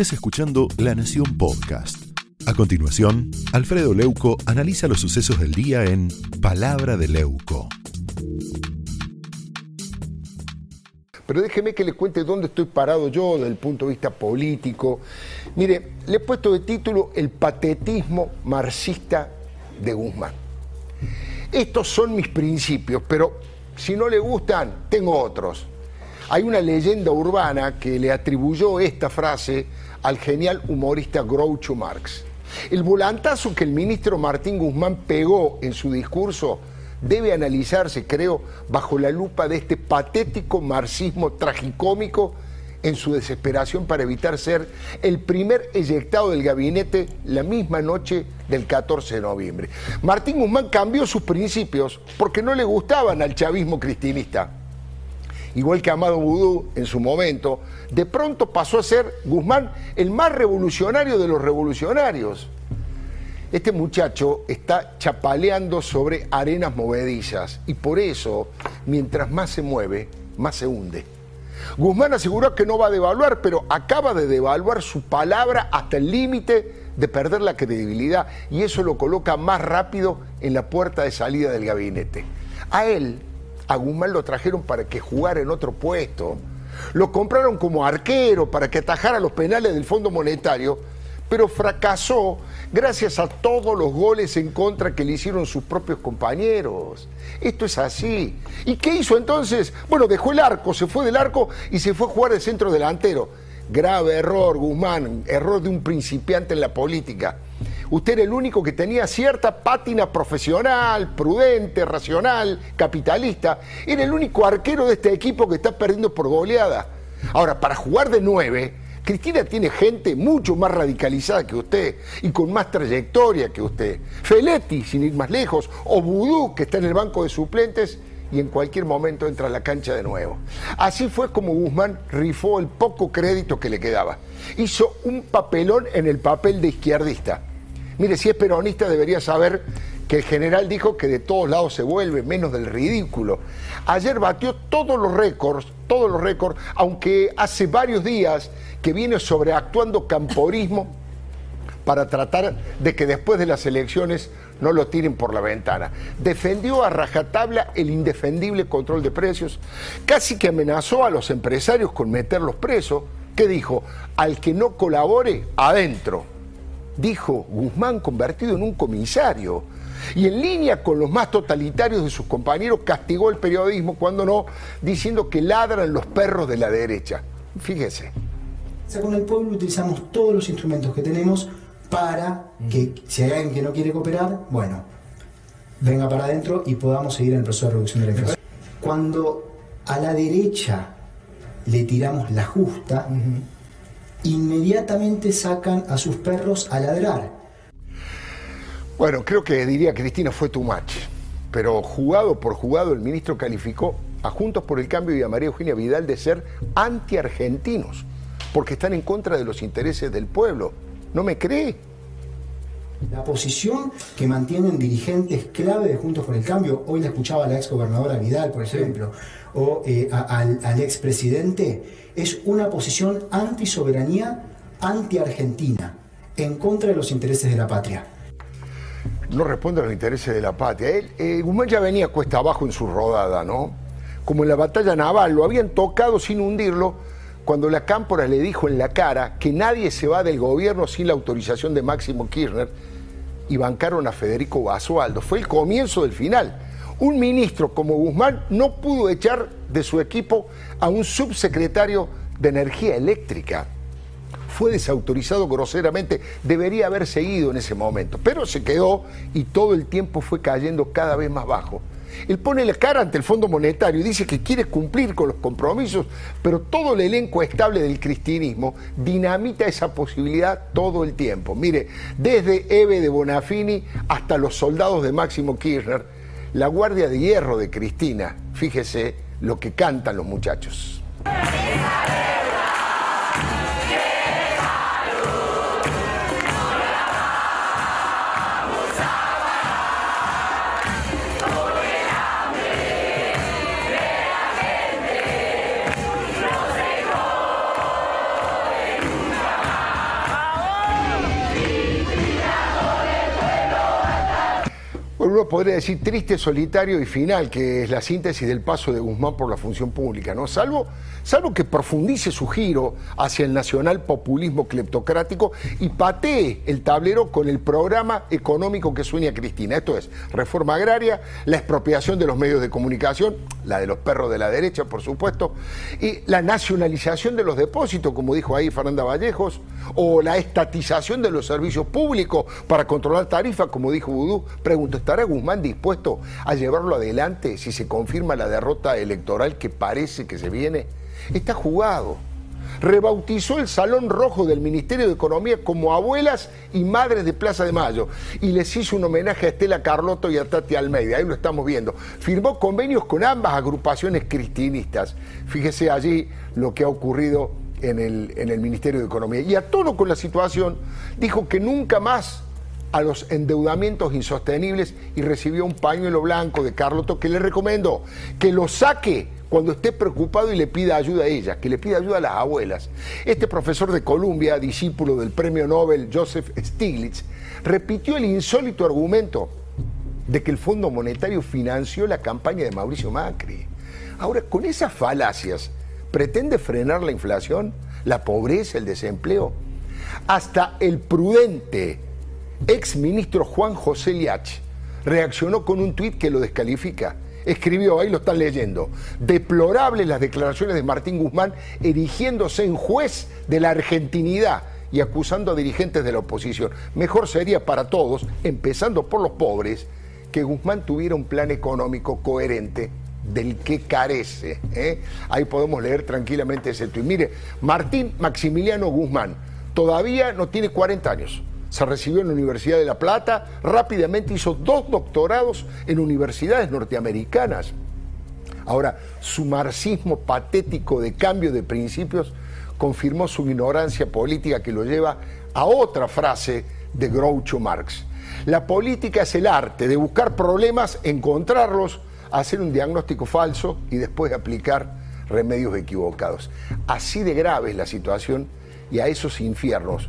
estés escuchando La Nación Podcast. A continuación, Alfredo Leuco analiza los sucesos del día en Palabra de Leuco. Pero déjeme que le cuente dónde estoy parado yo desde el punto de vista político. Mire, le he puesto de título El patetismo marxista de Guzmán. Estos son mis principios, pero si no le gustan, tengo otros. Hay una leyenda urbana que le atribuyó esta frase al genial humorista Groucho Marx. El volantazo que el ministro Martín Guzmán pegó en su discurso debe analizarse, creo, bajo la lupa de este patético marxismo tragicómico en su desesperación para evitar ser el primer eyectado del gabinete la misma noche del 14 de noviembre. Martín Guzmán cambió sus principios porque no le gustaban al chavismo cristinista igual que Amado Vudú en su momento, de pronto pasó a ser Guzmán el más revolucionario de los revolucionarios. Este muchacho está chapaleando sobre arenas movedizas y por eso, mientras más se mueve, más se hunde. Guzmán aseguró que no va a devaluar, pero acaba de devaluar su palabra hasta el límite de perder la credibilidad y eso lo coloca más rápido en la puerta de salida del gabinete. A él a Guzmán lo trajeron para que jugara en otro puesto. Lo compraron como arquero para que atajara los penales del Fondo Monetario, pero fracasó gracias a todos los goles en contra que le hicieron sus propios compañeros. Esto es así. ¿Y qué hizo entonces? Bueno, dejó el arco, se fue del arco y se fue a jugar de centro delantero. Grave error, Guzmán, error de un principiante en la política. Usted era el único que tenía cierta pátina profesional, prudente, racional, capitalista. Era el único arquero de este equipo que está perdiendo por goleada. Ahora, para jugar de nueve, Cristina tiene gente mucho más radicalizada que usted y con más trayectoria que usted. Feletti, sin ir más lejos, o Vudú, que está en el banco de suplentes y en cualquier momento entra a la cancha de nuevo. Así fue como Guzmán rifó el poco crédito que le quedaba. Hizo un papelón en el papel de izquierdista. Mire, si es peronista debería saber que el general dijo que de todos lados se vuelve, menos del ridículo. Ayer batió todos los récords, todos los récords, aunque hace varios días que viene sobreactuando camporismo para tratar de que después de las elecciones no lo tiren por la ventana. Defendió a rajatabla el indefendible control de precios, casi que amenazó a los empresarios con meterlos presos. ¿Qué dijo? Al que no colabore, adentro dijo Guzmán convertido en un comisario. Y en línea con los más totalitarios de sus compañeros, castigó el periodismo, cuando no, diciendo que ladran los perros de la derecha. Fíjese. O sea, con el pueblo utilizamos todos los instrumentos que tenemos para que si hay alguien que no quiere cooperar, bueno, venga para adentro y podamos seguir en el proceso de reducción de la inflación. Cuando a la derecha le tiramos la justa, inmediatamente sacan a sus perros a ladrar. Bueno, creo que diría Cristina fue too much, pero jugado por jugado el ministro calificó a Juntos por el Cambio y a María Eugenia Vidal de ser anti-argentinos, porque están en contra de los intereses del pueblo. ¿No me cree? La posición que mantienen dirigentes clave de Juntos por el Cambio, hoy la escuchaba la ex gobernadora Vidal, por ejemplo, o eh, al, al expresidente, es una posición anti-soberanía, anti-argentina, en contra de los intereses de la patria. No responde a los intereses de la patria. Él, eh, Guzmán ya venía cuesta abajo en su rodada, ¿no? Como en la batalla naval, lo habían tocado sin hundirlo cuando la Cámpora le dijo en la cara que nadie se va del gobierno sin la autorización de Máximo Kirchner y bancaron a Federico Basualdo. Fue el comienzo del final. Un ministro como Guzmán no pudo echar de su equipo a un subsecretario de Energía Eléctrica. Fue desautorizado groseramente, debería haber seguido en ese momento, pero se quedó y todo el tiempo fue cayendo cada vez más bajo. Él pone la cara ante el Fondo Monetario y dice que quiere cumplir con los compromisos, pero todo el elenco estable del cristianismo dinamita esa posibilidad todo el tiempo. Mire, desde Eve de Bonafini hasta los soldados de Máximo Kirchner, la guardia de hierro de Cristina, fíjese lo que cantan los muchachos. Podría decir triste, solitario y final, que es la síntesis del paso de Guzmán por la función pública, ¿no? Salvo, salvo que profundice su giro hacia el nacional populismo cleptocrático y patee el tablero con el programa económico que sueña Cristina. Esto es, reforma agraria, la expropiación de los medios de comunicación, la de los perros de la derecha, por supuesto, y la nacionalización de los depósitos, como dijo ahí Fernanda Vallejos, o la estatización de los servicios públicos para controlar tarifas, como dijo Vudú. Pregunto, ¿estará Guzmán dispuesto a llevarlo adelante si se confirma la derrota electoral que parece que se viene? Está jugado. Rebautizó el Salón Rojo del Ministerio de Economía como Abuelas y Madres de Plaza de Mayo y les hizo un homenaje a Estela Carlotto y a Tati Almeida. Ahí lo estamos viendo. Firmó convenios con ambas agrupaciones cristinistas. Fíjese allí lo que ha ocurrido en el, en el Ministerio de Economía. Y a tono con la situación, dijo que nunca más a los endeudamientos insostenibles y recibió un pañuelo blanco de Carlotto que le recomendó que lo saque cuando esté preocupado y le pida ayuda a ella, que le pida ayuda a las abuelas. Este profesor de Columbia, discípulo del premio Nobel Joseph Stiglitz, repitió el insólito argumento de que el Fondo Monetario financió la campaña de Mauricio Macri. Ahora, con esas falacias, ¿pretende frenar la inflación, la pobreza, el desempleo? Hasta el prudente ex ministro Juan José Liach reaccionó con un tuit que lo descalifica. Escribió, ahí lo están leyendo, deplorables las declaraciones de Martín Guzmán erigiéndose en juez de la argentinidad y acusando a dirigentes de la oposición. Mejor sería para todos, empezando por los pobres, que Guzmán tuviera un plan económico coherente del que carece. ¿eh? Ahí podemos leer tranquilamente ese tuit. Mire, Martín Maximiliano Guzmán todavía no tiene 40 años se recibió en la Universidad de La Plata, rápidamente hizo dos doctorados en universidades norteamericanas. Ahora, su marxismo patético de cambio de principios confirmó su ignorancia política que lo lleva a otra frase de Groucho Marx. La política es el arte de buscar problemas, encontrarlos, hacer un diagnóstico falso y después aplicar remedios equivocados. Así de grave es la situación y a esos infiernos